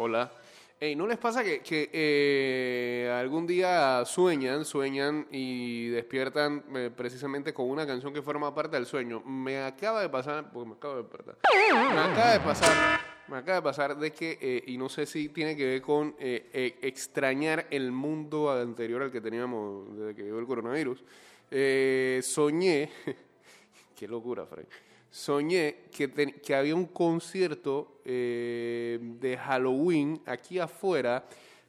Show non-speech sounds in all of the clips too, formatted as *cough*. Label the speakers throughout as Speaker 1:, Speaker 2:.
Speaker 1: Hola. Ey, ¿no les pasa que, que, eh, algún día sueñan, sueñan y despiertan eh, precisamente con una canción que forma parte del sueño? Me acaba de pasar, porque me acabo de despertar, me acaba de pasar, me acaba de pasar de que, eh, y no sé si tiene que ver con eh, eh, extrañar el mundo anterior al que teníamos desde que llegó el coronavirus. Soñé, *laughs* qué locura, Frank. Soñé que, que había un concierto eh, de Halloween aquí afuera,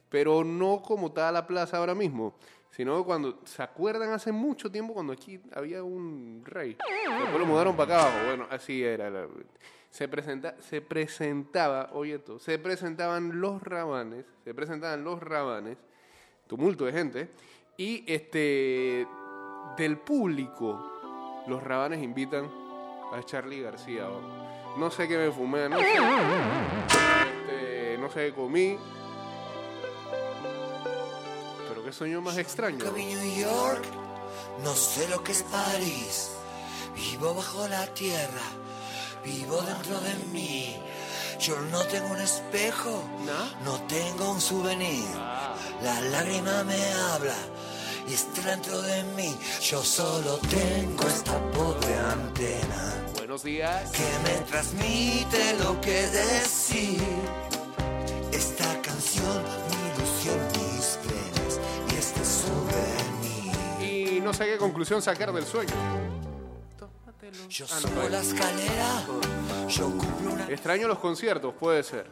Speaker 1: pero no como está la plaza ahora mismo, sino cuando, ¿se acuerdan hace mucho tiempo cuando aquí había un rey? Después lo mudaron para acá abajo, bueno, así era. se, presenta, se presentaba, oye esto, se presentaban los rabanes, se presentaban los rabanes, tumulto de gente, y este, del público, los rabanes invitan a Charlie García. ¿no? No sé qué me fumé, no sé, este, no sé qué comí. Pero qué sueño más extraño.
Speaker 2: New York, no sé lo que es París. Vivo bajo la tierra, vivo dentro de mí. Yo no tengo un espejo,
Speaker 1: ¿No?
Speaker 2: no tengo un souvenir. La lágrima me habla y está dentro de mí. Yo solo tengo esta pobre antena
Speaker 1: Buenos días.
Speaker 2: que me transmite lo que decir. Esta canción, mi ilusión, mis penas y este souvenir.
Speaker 1: Y no sé qué conclusión sacar del sueño.
Speaker 2: Yo
Speaker 1: Ah, no,
Speaker 2: subo la escalera, yo cumplo una
Speaker 1: Extraño los conciertos, puede ser.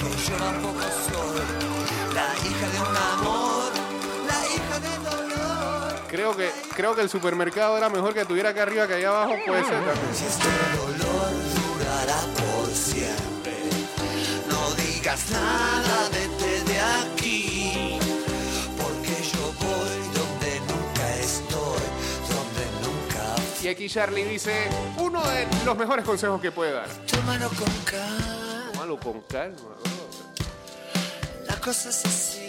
Speaker 2: que yo tampoco soy. La hija de un amor,
Speaker 1: Creo que, creo que el supermercado era mejor que tuviera acá arriba que allá abajo, puede ser también.
Speaker 2: Si este dolor durará por siempre, no digas nada, vete de aquí. Porque yo voy donde nunca estoy, donde nunca fui.
Speaker 1: Y aquí Charlie dice, uno de los mejores consejos que puede dar.
Speaker 2: Tómalo con calma,
Speaker 1: Tómalo con calma. bro.
Speaker 2: la cosa es así.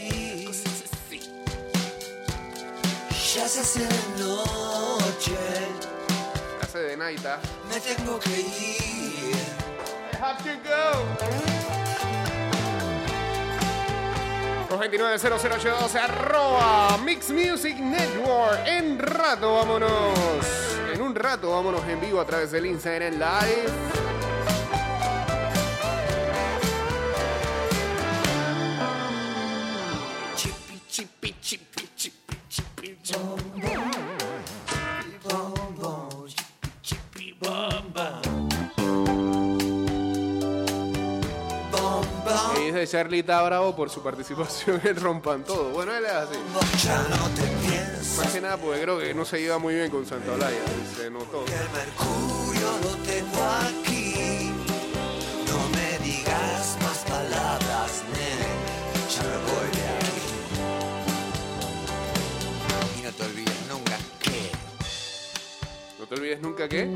Speaker 2: Ya se hace de noche,
Speaker 1: Hace de naita.
Speaker 2: me tengo que ir.
Speaker 1: I have to go. 229-0082 arroba Mix Music Network. En rato vámonos. En un rato vámonos en vivo a través del Instagram Live. Está bravo por su participación en Rompan Todo. Bueno, él es así.
Speaker 2: No
Speaker 1: Más que nada porque creo que no se lleva muy bien con Santa Olaya. Se notó.
Speaker 2: que el mercurio lo tengo aquí. No me digas más palabras, nene. Ya me voy de aquí. Y no te olvides nunca que
Speaker 1: No te olvides nunca que.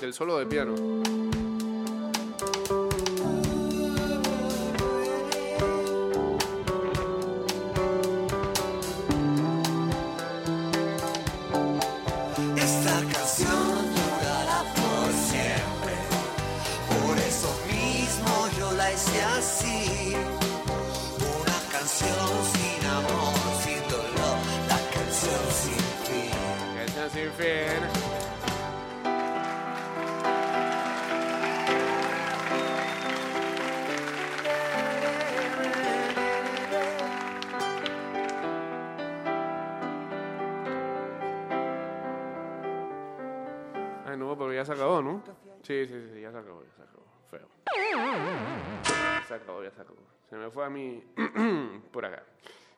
Speaker 1: Del solo de piano. Sí, sí, sí, ya se acabó, ya se acabó. Feo. Ya se acabó, ya se acabó. Se me fue a mí *clears throat* por acá.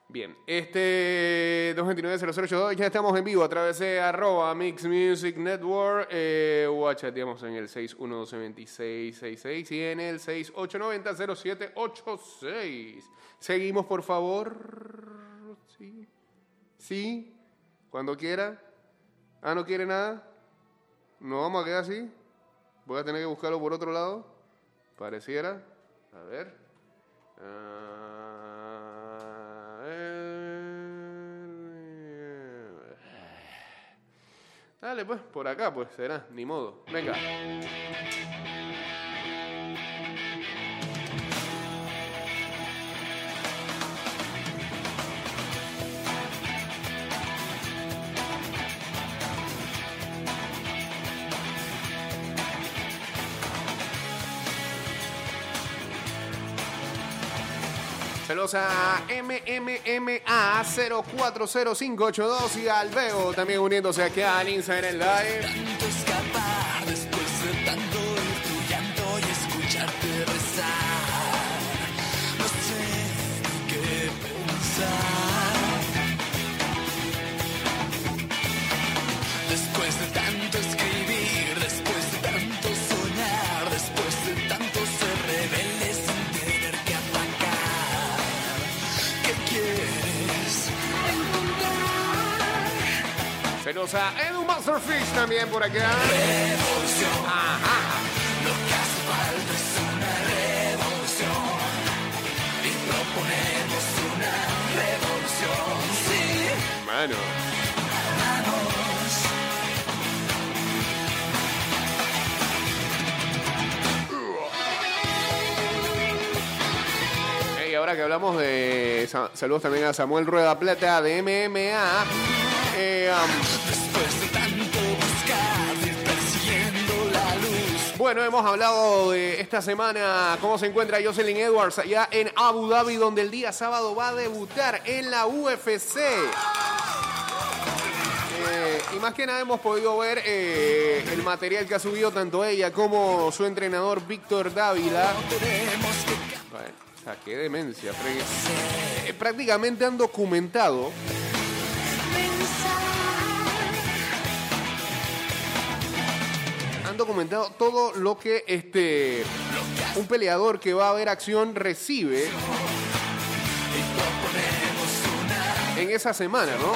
Speaker 1: Bien, este 229-0082, ya estamos en vivo a través de arroba Mix Music Network eh, o en el 612-2666 y en el 6890-0786. Seguimos, por favor. Sí. Sí. Cuando quiera. Ah, ¿no quiere nada? ¿No vamos a quedar así? Voy a tener que buscarlo por otro lado. Pareciera. A ver. Ah, eh, Dale, pues, por acá, pues será, ni modo. Venga. Saludos a MMMA040582 y al Veo también uniéndose aquí al Instagram Live.
Speaker 3: tanto escapar después de tanto ir tu llanto y escucharte rezar. No sé qué pensar. Después de tanto escribir,
Speaker 1: Saludos a Edu Masterfish también por acá.
Speaker 3: Revolución. Lo que hace falta es una revolución y proponemos una revolución. Sí,
Speaker 1: Mano. Hey, ahora que hablamos de. sa- Saludos también a Samuel Rueda Plata de MMA. Eh, um, bueno, hemos hablado de esta semana cómo se encuentra Jocelyn Edwards allá en Abu Dhabi, donde el día sábado va a debutar en la UFC. Eh, y más que nada hemos podido ver eh, el material que ha subido tanto ella como su entrenador Víctor Dávila. Bueno, o sea, qué demencia. Eh, prácticamente han documentado han documentado todo lo que este un peleador que va a ver acción recibe en esa semana, ¿no?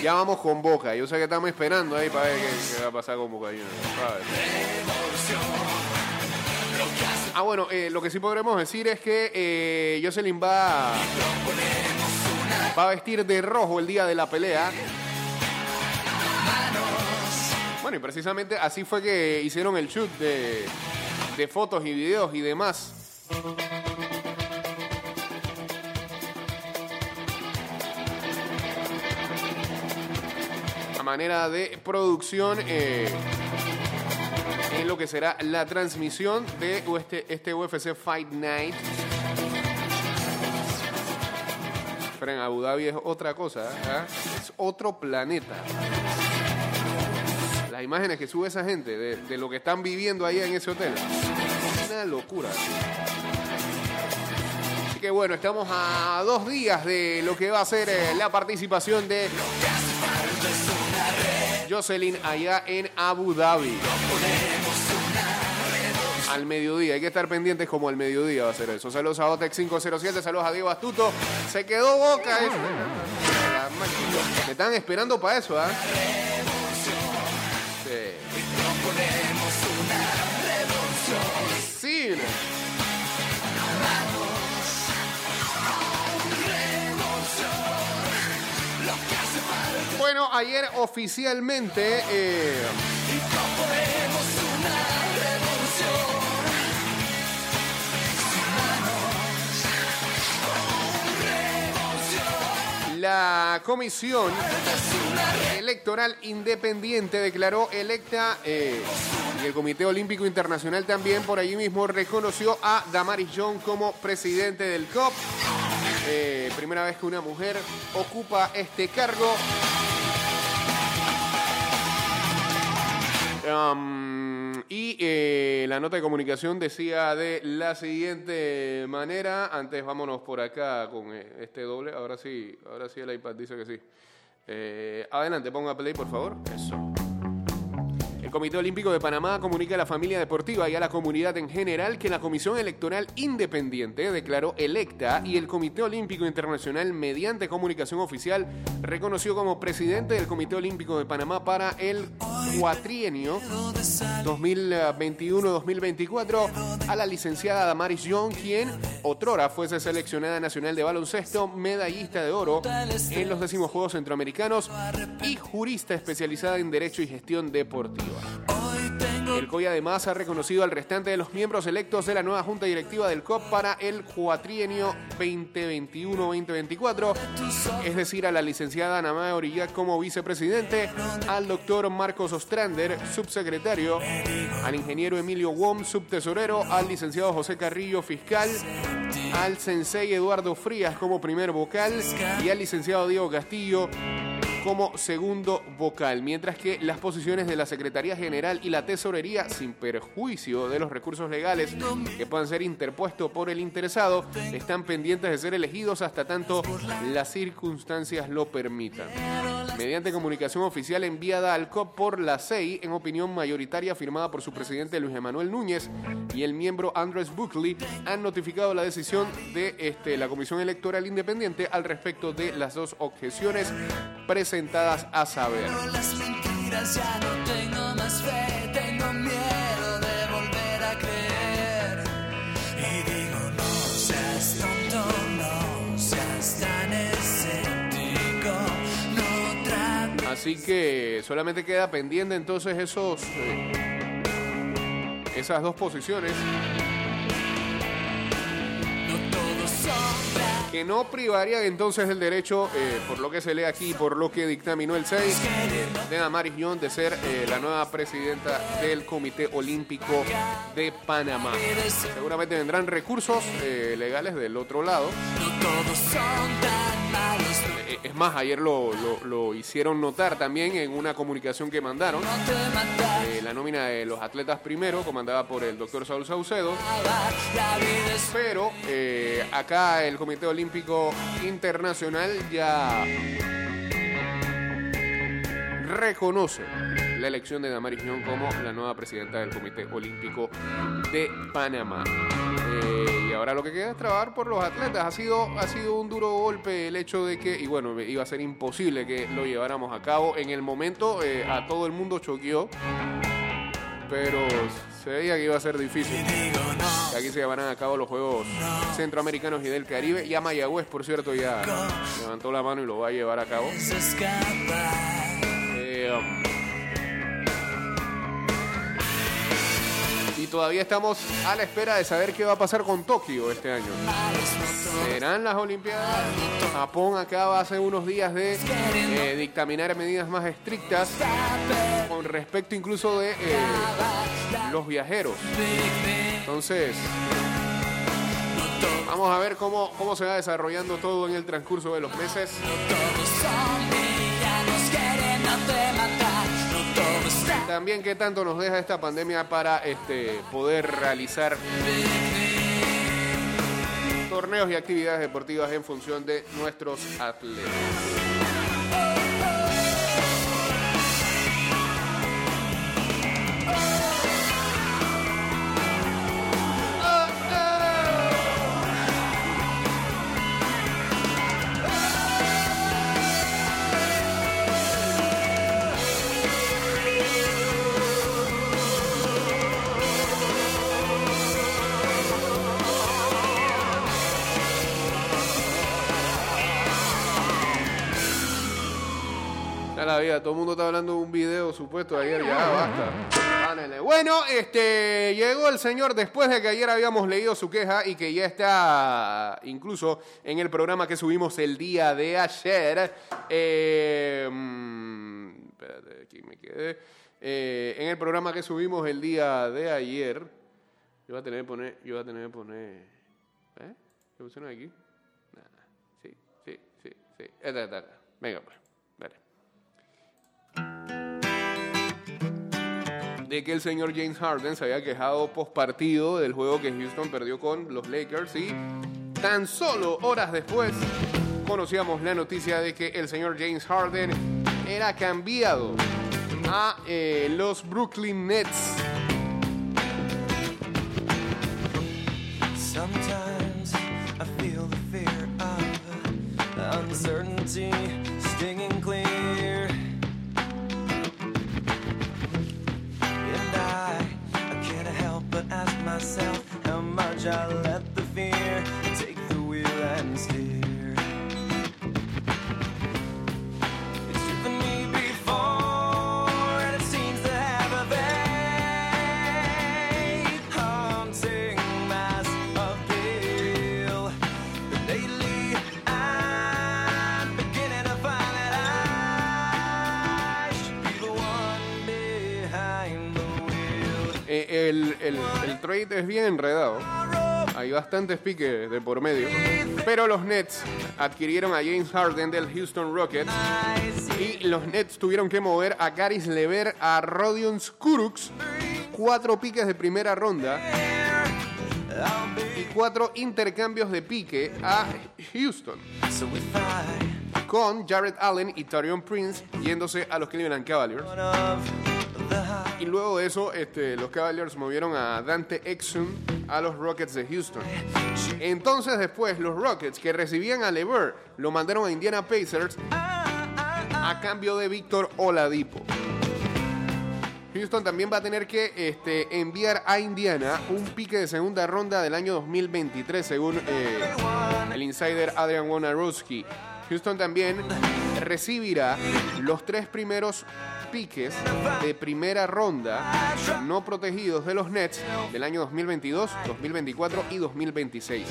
Speaker 1: Ya vamos con Boca. Yo sé que estamos esperando ahí para ver qué, va a pasar con Boca. Ah, bueno, eh, lo que sí podremos decir es que eh, Jocelyn va a vestir de rojo el día de la pelea. Y precisamente así fue que hicieron el shoot de, fotos y videos y demás. A manera de producción eh, en lo que será la transmisión de este, este UFC Fight Night. Pero Abu Dhabi es otra cosa, ¿ah? es otro planeta. Las imágenes que sube esa gente de, de lo que están viviendo ahí en ese hotel, una locura. Así que bueno, estamos a dos días de lo que va a ser eh, la participación de Jocelyn allá en Abu Dhabi. Al mediodía, hay que estar pendientes como al mediodía va a ser eso. Saludos a Otex 507, saludos a Diego Astuto. Se quedó boca. eh. La máquina. Me están esperando para eso, ¿ah? Ayer oficialmente eh, la comisión electoral independiente declaró electa eh, y el Comité Olímpico Internacional también por allí mismo reconoció a Damaris John como presidente del COP. Eh, primera vez que una mujer ocupa este cargo. Um, y eh, la nota de comunicación decía de la siguiente manera. Antes vámonos por acá con eh, este doble. Ahora sí, ahora sí el iPad dice que sí. Eh, adelante, ponga play, por favor. Eso. Comité Olímpico de Panamá comunica a la familia deportiva y a la comunidad en general que la Comisión Electoral Independiente declaró electa y el Comité Olímpico Internacional, mediante comunicación oficial, reconoció como presidente del Comité Olímpico de Panamá para el cuatrienio 2021-2024 a la licenciada Damaris Young, quien otrora fuese seleccionada nacional de baloncesto, medallista de oro en los décimos Juegos Centroamericanos y jurista especializada en Derecho y Gestión Deportiva. El COI además ha reconocido al restante de los miembros electos de la nueva junta directiva del COP para el cuatrienio 2021-2024, es decir, a la licenciada Ana Mae Orillat como vicepresidente, al doctor Marcos Ostrander, subsecretario, al ingeniero Emilio Wom, subtesorero, al licenciado José Carrillo, fiscal, al sensei Eduardo Frías como primer vocal y al licenciado Diego Castillo como segundo vocal, mientras que las posiciones de la Secretaría General y la Tesorería, sin perjuicio de los recursos legales que puedan ser interpuestos por el interesado, están pendientes de ser elegidos hasta tanto las circunstancias lo permitan. Mediante comunicación oficial enviada al COP por la CEI, en opinión mayoritaria firmada por su presidente Luis Emanuel Núñez y el miembro Andrés Buckley, han notificado la decisión de este, la Comisión Electoral Independiente al respecto de las dos objeciones presentadas a saber. Así que solamente queda pendiente entonces esos eh, esas dos posiciones que no privarían entonces el derecho, eh, por lo que se lee aquí, por lo que dictaminó el 6, de Damaris Young de ser eh, la nueva presidenta del Comité Olímpico de Panamá. Seguramente vendrán recursos legales del otro lado.
Speaker 3: No todos son tan
Speaker 1: Es más, ayer lo, lo- hicieron notar también en una comunicación que mandaron. Eh, la nómina de los atletas primero, comandada por el doctor Saúl Saucedo. Pero eh, acá el Comité Olímpico Internacional ya reconoce la elección de Damaris Ñón como la nueva presidenta del Comité Olímpico de Panamá. Eh, y ahora lo que queda es trabajar por los atletas. Ha sido, ha sido un duro golpe el hecho de que, y bueno, iba a ser imposible que lo lleváramos a cabo. En el momento eh, a todo el mundo choqueó, pero se veía que iba a ser difícil. Aquí se llevarán a cabo los Juegos Centroamericanos y del Caribe. Ya Mayagüez, por cierto, ya levantó la mano y lo va a llevar a cabo. Eh, um, todavía estamos a la espera de saber qué va a pasar con Tokio este año. ¿Serán las Olimpiadas? Japón acaba hace unos días de eh, dictaminar medidas más estrictas con respecto incluso de eh, los viajeros. Entonces, vamos a ver cómo, cómo se va desarrollando todo en el transcurso de los meses. También qué tanto nos deja esta pandemia para este, poder realizar torneos y actividades deportivas en función de nuestros atletas. Ya la vida, todo el mundo está hablando de un video supuesto de ayer, ya basta. Pánele. Bueno, este llegó el señor después de que ayer habíamos leído su queja y que ya está incluso en el programa que subimos el día de ayer. Eh, mm, espérate, aquí me quedé. Eh, en el programa que subimos el día de ayer, yo voy a tener que poner, yo voy a tener que poner, ¿eh? ¿Qué pusieron aquí? Nada. Sí, sí, sí, sí. Esta está acá. Venga, pues. De que el señor James Harden se había quejado post partido del juego que Houston perdió con los Lakers y tan solo horas después conocíamos la noticia de que el señor James Harden era cambiado a eh, los Brooklyn Nets.
Speaker 4: Sometimes I feel the fear of uncertainty clear. Myself how much I let
Speaker 1: el, trade es bien enredado. Hay bastantes piques de por medio. Pero los Nets adquirieron a James Harden del Houston Rockets. Y los Nets tuvieron que mover a Caris Lever, a Rodion Skuruks. Cuatro piques de primera ronda. Y cuatro intercambios de pique a Houston. Con Jared Allen y Tarion Prince yéndose a los Cleveland Cavaliers. Y luego de eso, este, los Cavaliers movieron a Dante Exum a los Rockets de Houston. Entonces después los Rockets que recibían a LeVert lo mandaron a Indiana Pacers a cambio de Víctor Oladipo. Houston también va a tener que este, enviar a Indiana un pique de segunda ronda del año 2023 según eh, el insider Adrian Wojnarowski. Houston también recibirá los tres primeros piques de primera ronda no protegidos de los Nets del año 2022, 2024 y 2026.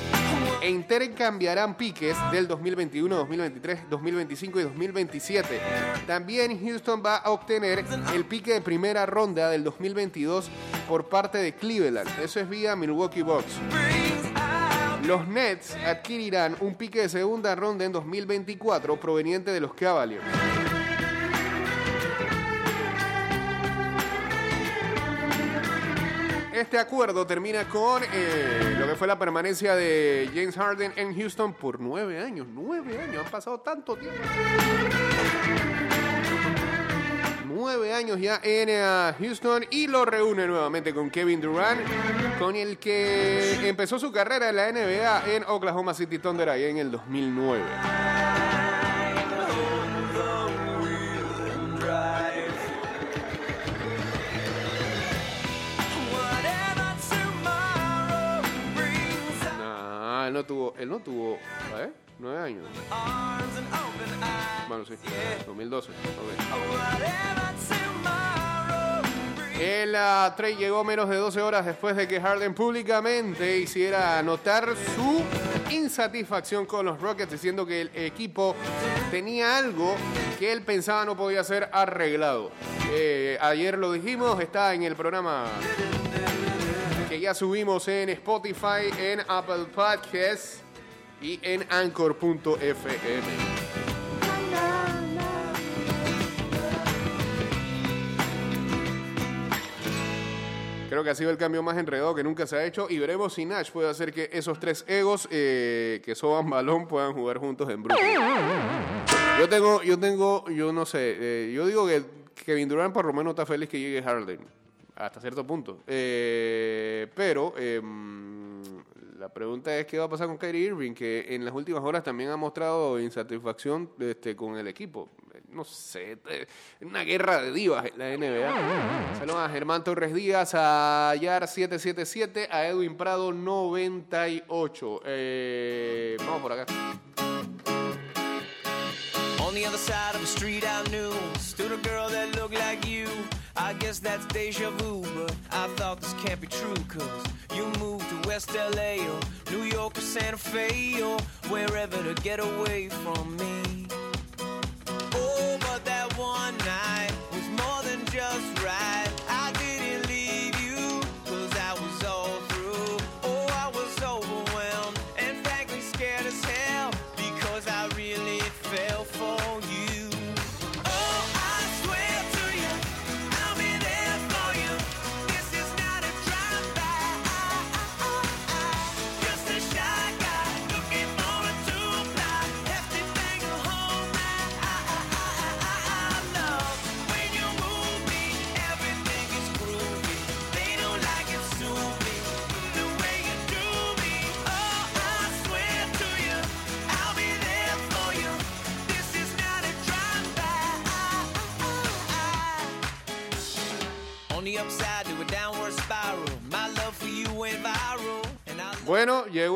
Speaker 1: E intercambiarán piques del 2021, 2023, 2025 y 2027. También Houston va a obtener el pique de primera ronda del 2022 por parte de Cleveland. Eso es vía Milwaukee Bucks. Los Nets adquirirán un pique de segunda ronda en 2024 proveniente de los Cavaliers. Este acuerdo termina con eh, lo que fue la permanencia de James Harden en Houston por nueve años. Nueve años, han pasado tanto tiempo. Nueve años ya en eh, Houston y lo reúne nuevamente con Kevin Durant, con el que empezó su carrera en la NBA en Oklahoma City Thunder ahí en el 2009. Él no tuvo, ¿eh? Nueve años. Bueno, sí, 2012. ok.
Speaker 4: Whatever tomorrow brings.
Speaker 1: El ah, trade llegó menos de 12 horas después de que Harden públicamente hiciera notar su insatisfacción con los Rockets, diciendo que el equipo tenía algo que él pensaba no podía ser arreglado. Eh, ayer lo dijimos, está en el programa que ya subimos en Spotify, en Apple Podcasts y en Anchor.fm. Creo que ha sido el cambio más enredado que nunca se ha hecho y veremos si Nash puede hacer que esos tres egos eh, que soban balón puedan jugar juntos en Brooklyn. Yo tengo, yo tengo, yo no sé, eh, yo digo que Kevin Durant por lo menos está feliz que llegue Harden hasta cierto punto. Eh, pero em, la pregunta es qué va a pasar con Kyrie Irving, que en las últimas horas también ha mostrado insatisfacción este, con el equipo. No sé, eh, una guerra de divas en la NBA. Saludos a Germán Torres Díaz, a Yar 777, a Edwin Prado 98. Eh, vamos por acá.
Speaker 4: On the other side of the street I knew a girl that looked like you. I guess that's deja vu, but I thought this can't be true, cause you moved to West LA or New York or Santa Fe or wherever to get away from me. Oh, but that one night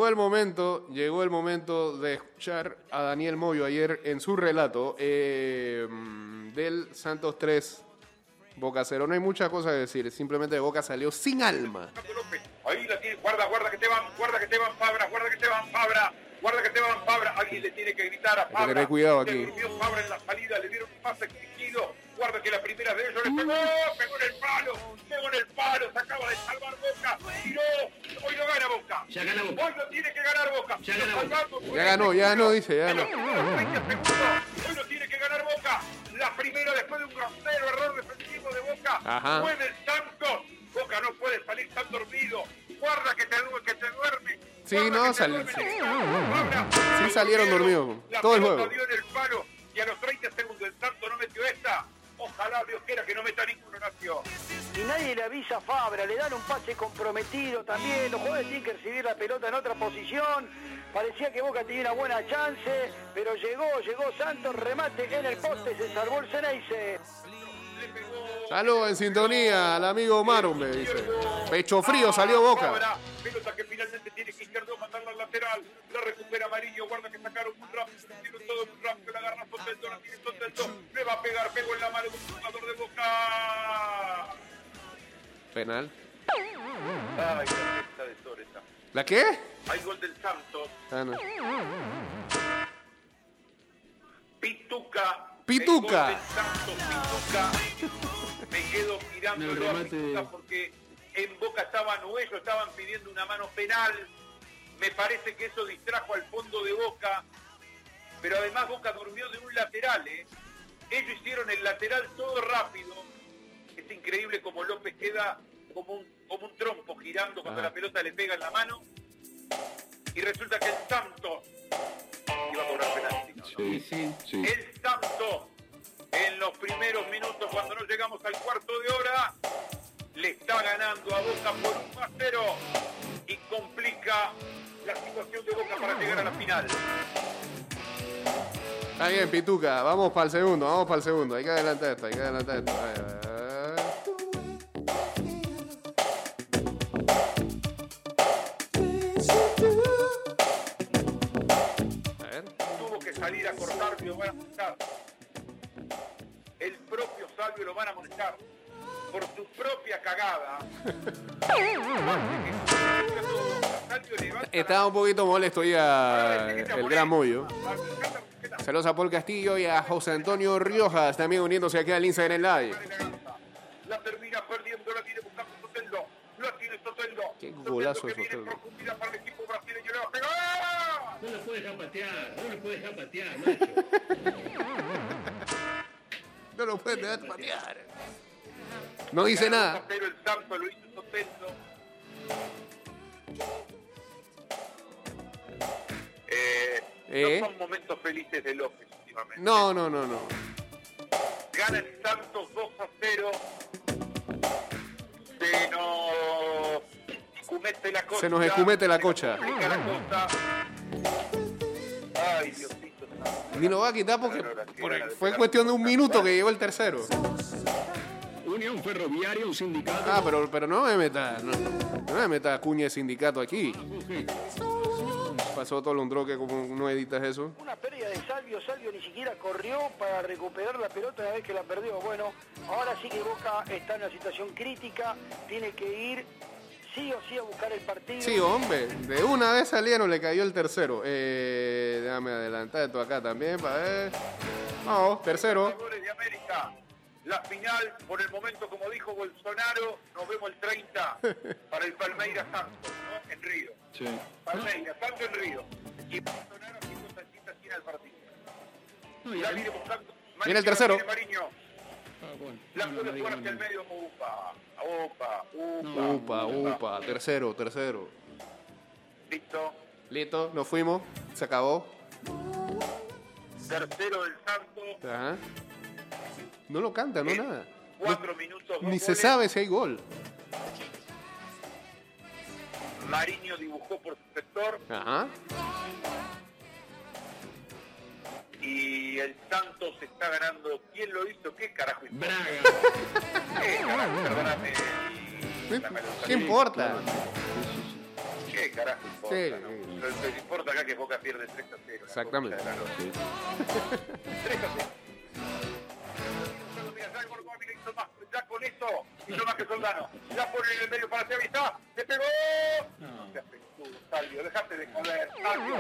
Speaker 1: llegó el momento, llegó el momento de escuchar a Daniel Moyo ayer en su relato eh, del Santos 3 Boca 0. No hay muchas cosas que decir, simplemente Boca salió sin alma.
Speaker 5: Ahí la tiene, guarda, guarda que te van, guarda que te van Fabra, guarda que te van Fabra, guarda que te van Fabra. Alguien le tiene que gritar a
Speaker 1: que
Speaker 5: Fabra.
Speaker 1: tener cuidado aquí.
Speaker 5: Fabra en la salida, le dieron un pase exigido. Guarda que la primera de ellos le pegó, pegó en el palo, pegó en el palo, se acaba de salvar Boca, tiró, hoy no gana Boca.
Speaker 6: Ya gana Boca.
Speaker 5: Hoy no tiene que ganar Boca.
Speaker 6: Ya gana Boca.
Speaker 1: Ya ganó, ya ganó, dice, ya ganó.
Speaker 5: primeros 30 segundos, hoy no tiene que ganar Boca. La primera después de un grosero error defensivo de Boca.
Speaker 1: Ajá.
Speaker 5: Fue del Santos. Boca no puede salir tan dormido. Guarda que te, que te duerme.
Speaker 1: Sí, no,
Speaker 5: que te
Speaker 1: sal-
Speaker 5: duerme.
Speaker 1: sí. Salieron dormidos,
Speaker 5: La
Speaker 1: todo el juego.
Speaker 5: dio en el palo y a los 30 segundos el Santos no metió esta. Ojalá Dios quiera que no meta ninguno, Nacio.
Speaker 7: y nadie le avisa a Fabra, le dan un pase comprometido también, los jugadores tienen que recibir la pelota en otra posición, parecía que Boca tenía una buena chance, pero llegó, llegó Santos, remate en el poste, se salvó el Ceneice.
Speaker 1: Saludos en sintonía al amigo Maru, me dice. Pecho frío salió Boca.
Speaker 5: Pelota que finalmente tiene que izquierdo mandarla al lateral. La recupera Amarillo. Guarda que sacaron muy rápido. Hicieron todo muy rápido. La agarra Soteldo. La tiene Soteldo. Le va a pegar. Pegó en la mano de un jugador de Boca.
Speaker 1: Penal.
Speaker 5: Ay, la de Toreta.
Speaker 1: ¿La qué?
Speaker 5: Hay gol del Santos.
Speaker 1: Ah, no.
Speaker 5: Pituca.
Speaker 1: Pituca.
Speaker 5: El gol del Santos, Pituca. Me quedo mirándolo
Speaker 6: El
Speaker 5: a
Speaker 6: remate
Speaker 5: porque en Boca estaban o ellos estaban pidiendo una mano penal. Me parece que eso distrajo al fondo de Boca. Pero además Boca durmió de un lateral. ¿eh? Ellos hicieron el lateral todo rápido. Es increíble como López queda como un, como un trompo girando cuando la pelota le pega en la mano. Y resulta que el Santos iba a cobrar penalti. ¿no?
Speaker 6: Sí, sí, sí.
Speaker 5: El Santos, en los primeros minutos, cuando no llegamos al cuarto de hora, le está ganando a Boca por 1 a 0 y complica la situación de Boca para llegar a la final.
Speaker 1: Está bien, Pituca. Vamos para el segundo, vamos para el segundo. Hay que adelantar esto, hay que adelantar esto. A ver, a ver.
Speaker 5: Salir a cortar y lo van a amonestar. El propio Salvio lo van a amonestar por su propia cagada.
Speaker 1: Estaba un poquito molesto ya el gran Moyo. Saludos a Paul Castillo y a José Antonio Riojas también uniéndose aquí al Instagram Live.
Speaker 5: La termina perdiendo, la tiene buscando Soteldo. La tiene Soteldo.
Speaker 1: Qué golazo
Speaker 5: profundidad para el equipo brasileño. A pegar.
Speaker 6: No lo puedes dejar patear, no lo puedes dejar patear, macho.
Speaker 1: No lo pueden dejar patear. No dice nada.
Speaker 5: Pero el Santo lo hizo Soteldo. Eh,
Speaker 1: ¿Eh?
Speaker 5: No son momentos felices de López últimamente.
Speaker 1: No, no, no, no.
Speaker 5: Gana el Santos 2 a 0. Se nos escumete la cocha.
Speaker 1: Se nos escumete la cocha.
Speaker 5: Ay, Diosito.
Speaker 1: Ni lo va a quitar porque, porque fue cuestión de un minuto que llegó el tercero.
Speaker 6: Unión Ferroviaria, un sindicato.
Speaker 1: Ah, pero, pero no me meta, no, no me meta cuña de sindicato aquí. Pasó todo Londroque como no editas eso.
Speaker 7: Una pérdida de Salvio, Salvio ni siquiera corrió para recuperar la pelota una vez que la perdió. Bueno, ahora sí que Boca está en una situación crítica, tiene que ir sí o sí a buscar el partido.
Speaker 1: Sí, hombre, de una vez salieron, le cayó el tercero. Eh, déjame adelantar esto acá también para ver. No, tercero.
Speaker 5: Jugadores de América. La final, por el momento, como dijo Bolsonaro, nos vemos el 30 para el Palmeiras Santos, ¿no? En Río.
Speaker 6: Sí.
Speaker 5: Palmeiras, Santos en Río. Y Bolsonaro haciendo salsita esquina al partido. Ya viene buscando.
Speaker 1: Viene el tercero.
Speaker 5: viene Mariño.
Speaker 6: Ah, bueno.
Speaker 5: La
Speaker 6: No, no,
Speaker 5: puede
Speaker 6: no digo
Speaker 5: jugar hacia el medio. Upa, upa, upa.
Speaker 6: No.
Speaker 1: Upa, upa, tercero, tercero.
Speaker 5: Listo.
Speaker 1: Listo, nos fuimos, se acabó.
Speaker 5: Tercero del Santos.
Speaker 1: Ajá. No lo canta, no
Speaker 5: en
Speaker 1: nada.
Speaker 5: Cuatro minutos. dos
Speaker 1: Ni se
Speaker 5: goles.
Speaker 1: sabe si hay gol.
Speaker 5: Mariño dibujó por su sector.
Speaker 1: Ajá.
Speaker 5: Y el Santos está ganando. ¿Quién lo hizo? ¿Qué carajo hizo?
Speaker 6: Braga.
Speaker 5: ¿Qué *laughs* carajo? Perdóname.
Speaker 1: ¿Qué importa?
Speaker 5: ¿Qué carajo importa?
Speaker 1: Sí.
Speaker 5: no? Lo que importa acá es que Boca pierde 3 a 0. la
Speaker 1: Exactamente.
Speaker 5: concha de la lora. 3 *laughs* a 0. Ya el Gordo Ávila hizo más, ya con eso hizo más que Soldano. Ya pone en el medio para Chavita. ¡Se pegó! No Salvio, dejate de joder, Salvio.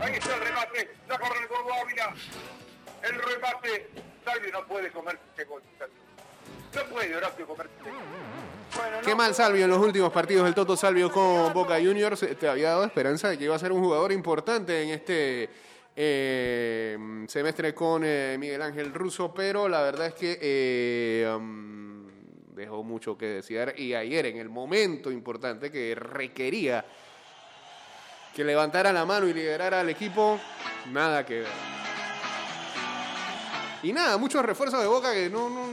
Speaker 5: Ahí está el remate. Ya corre el Gordo Ávila. El remate, Salvio no puede comerse ese gol. Salvio. No puede Horacio comerse ese gol.
Speaker 7: Bueno,
Speaker 1: Qué
Speaker 7: no,
Speaker 1: mal Salvio en los últimos partidos del Toto Salvio con Boca Juniors. Te había dado esperanza de que iba a ser un jugador importante en este eh, semestre con eh, Miguel Ángel Russo, pero la verdad es que eh, um, dejó mucho que desear. Y ayer, en el momento importante que requería que levantara la mano y liderara al equipo, nada que ver. Y nada, muchos refuerzos de Boca que no- no-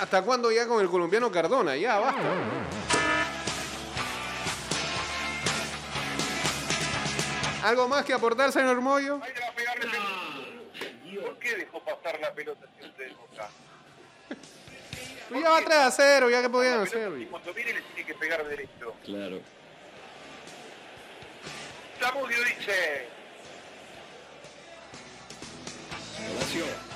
Speaker 1: ¿Hasta cuándo ya con el colombiano Cardona? Ya, basta. ¿Algo más que aportar, señor Moyo?
Speaker 5: Ahí le va a pegarle pelota. ¿Por qué dejó pasar la pelota siempre de Boca?
Speaker 1: Pues ya va 3 a 0, ya que podían hacer.
Speaker 5: y cuando viene le tiene que pegar derecho.
Speaker 6: Claro.
Speaker 5: Zamudio dice,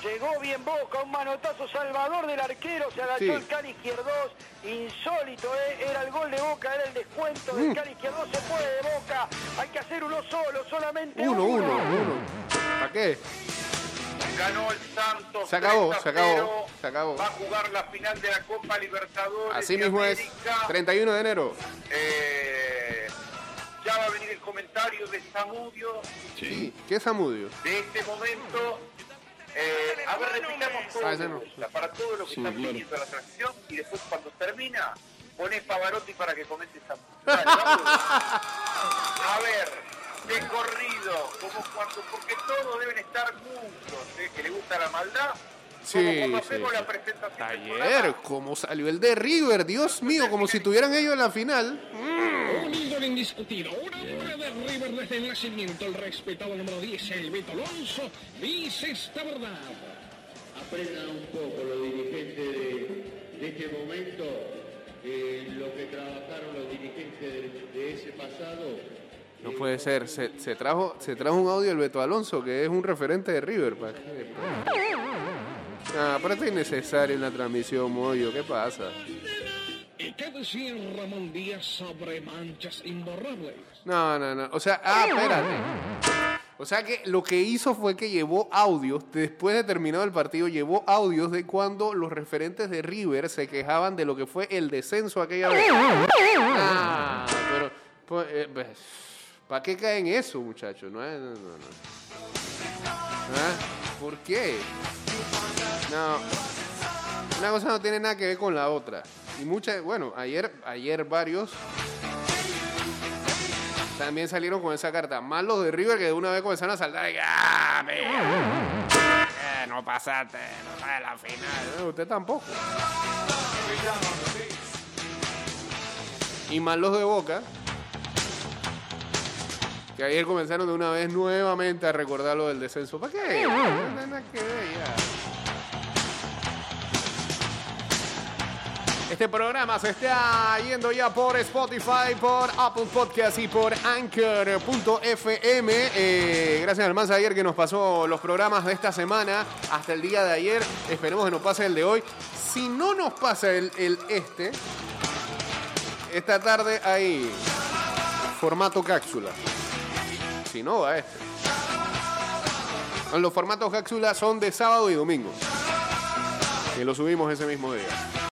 Speaker 7: Llegó bien Boca, un manotazo salvador del arquero, se agachó
Speaker 1: Sí.
Speaker 7: el Cali izquierdos, insólito, ¿eh? era el gol de Boca, era el descuento
Speaker 1: Mm.
Speaker 7: del Cali izquierdos, se puede de Boca, hay que hacer uno solo, solamente
Speaker 1: Uno, uno, uno. ¿Para qué?
Speaker 5: ganó el Santos.
Speaker 1: Se acabó,
Speaker 5: 3 a
Speaker 1: se acabó,
Speaker 5: 0.
Speaker 1: se acabó.
Speaker 5: Va a jugar la final de la Copa Libertadores.
Speaker 1: Así
Speaker 5: de
Speaker 1: mismo es.
Speaker 5: América.
Speaker 1: 31 de enero.
Speaker 5: Eh, ya va a venir el comentario de Zamudio
Speaker 1: Sí. ¿Qué es Zamudio?
Speaker 5: de este momento. Eh, a ver, repitamos todo
Speaker 1: Ah, no.
Speaker 5: para todos los que
Speaker 6: Sí,
Speaker 5: están
Speaker 6: claro.
Speaker 5: siguiendo la transmisión y después cuando termina pones Pavarotti para que comente Zamudio. *laughs* Dale. A ver, de corrido, como cuando, porque todos deben estar juntos, ¿eh? que le gusta la maldad.
Speaker 1: Sí,
Speaker 5: cuando
Speaker 1: sí,
Speaker 5: hacemos
Speaker 1: sí.
Speaker 5: la presentación del
Speaker 1: Ayer, como salió el de River, Dios mío, como si tuvieran ellos en la final.
Speaker 6: Un ídolo indiscutido, una obra de River desde el nacimiento, el respetado número 10, el Beto Alonso, dice esta verdad.
Speaker 8: aprendan un poco los dirigentes de, de este momento, eh, lo que trabajaron los dirigentes de, de ese pasado.
Speaker 1: No puede ser, se, se trajo, se trajo un audio del Beto Alonso, que es un referente de River. ¿para qué? Ah, pero esto es innecesario en la transmisión, Moyo, ¿qué pasa?
Speaker 6: ¿Y qué decía Ramón Díaz sobre manchas imborrables?
Speaker 1: No, no, no. O sea, ah, espérate. O sea que lo que hizo fue que llevó audios, después de terminado el partido, llevó audios de cuando los referentes de River se quejaban de lo que fue el descenso aquella vez. Ah, pero, pues, eh, pues, ¿para qué caen eso, muchachos? No, no, no. ¿Ah? ¿Por qué? No. Una cosa no tiene nada que ver con la otra. Y muchas, bueno, ayer, ayer varios también salieron con esa carta. Más los de River que de una vez comenzaron a saltar. Y, ¡Ah! Eh, no pasaste, no sabes la final. Eh, usted tampoco. Y más los de Boca. Que ayer comenzaron de una vez nuevamente a recordar lo del descenso. ¿Para qué? No que ver ya. Este programa se está yendo ya por Spotify, por Apple Podcast y por Anchor.fm. Eh, gracias al Mansa ayer que nos pasó los programas de esta semana hasta el día de ayer. Esperemos que nos pase el de hoy. Si no nos pasa el, el este, esta tarde hay formato cápsula. Si no, va este. Los formatos cápsula son de sábado y domingo. Y lo subimos ese mismo día.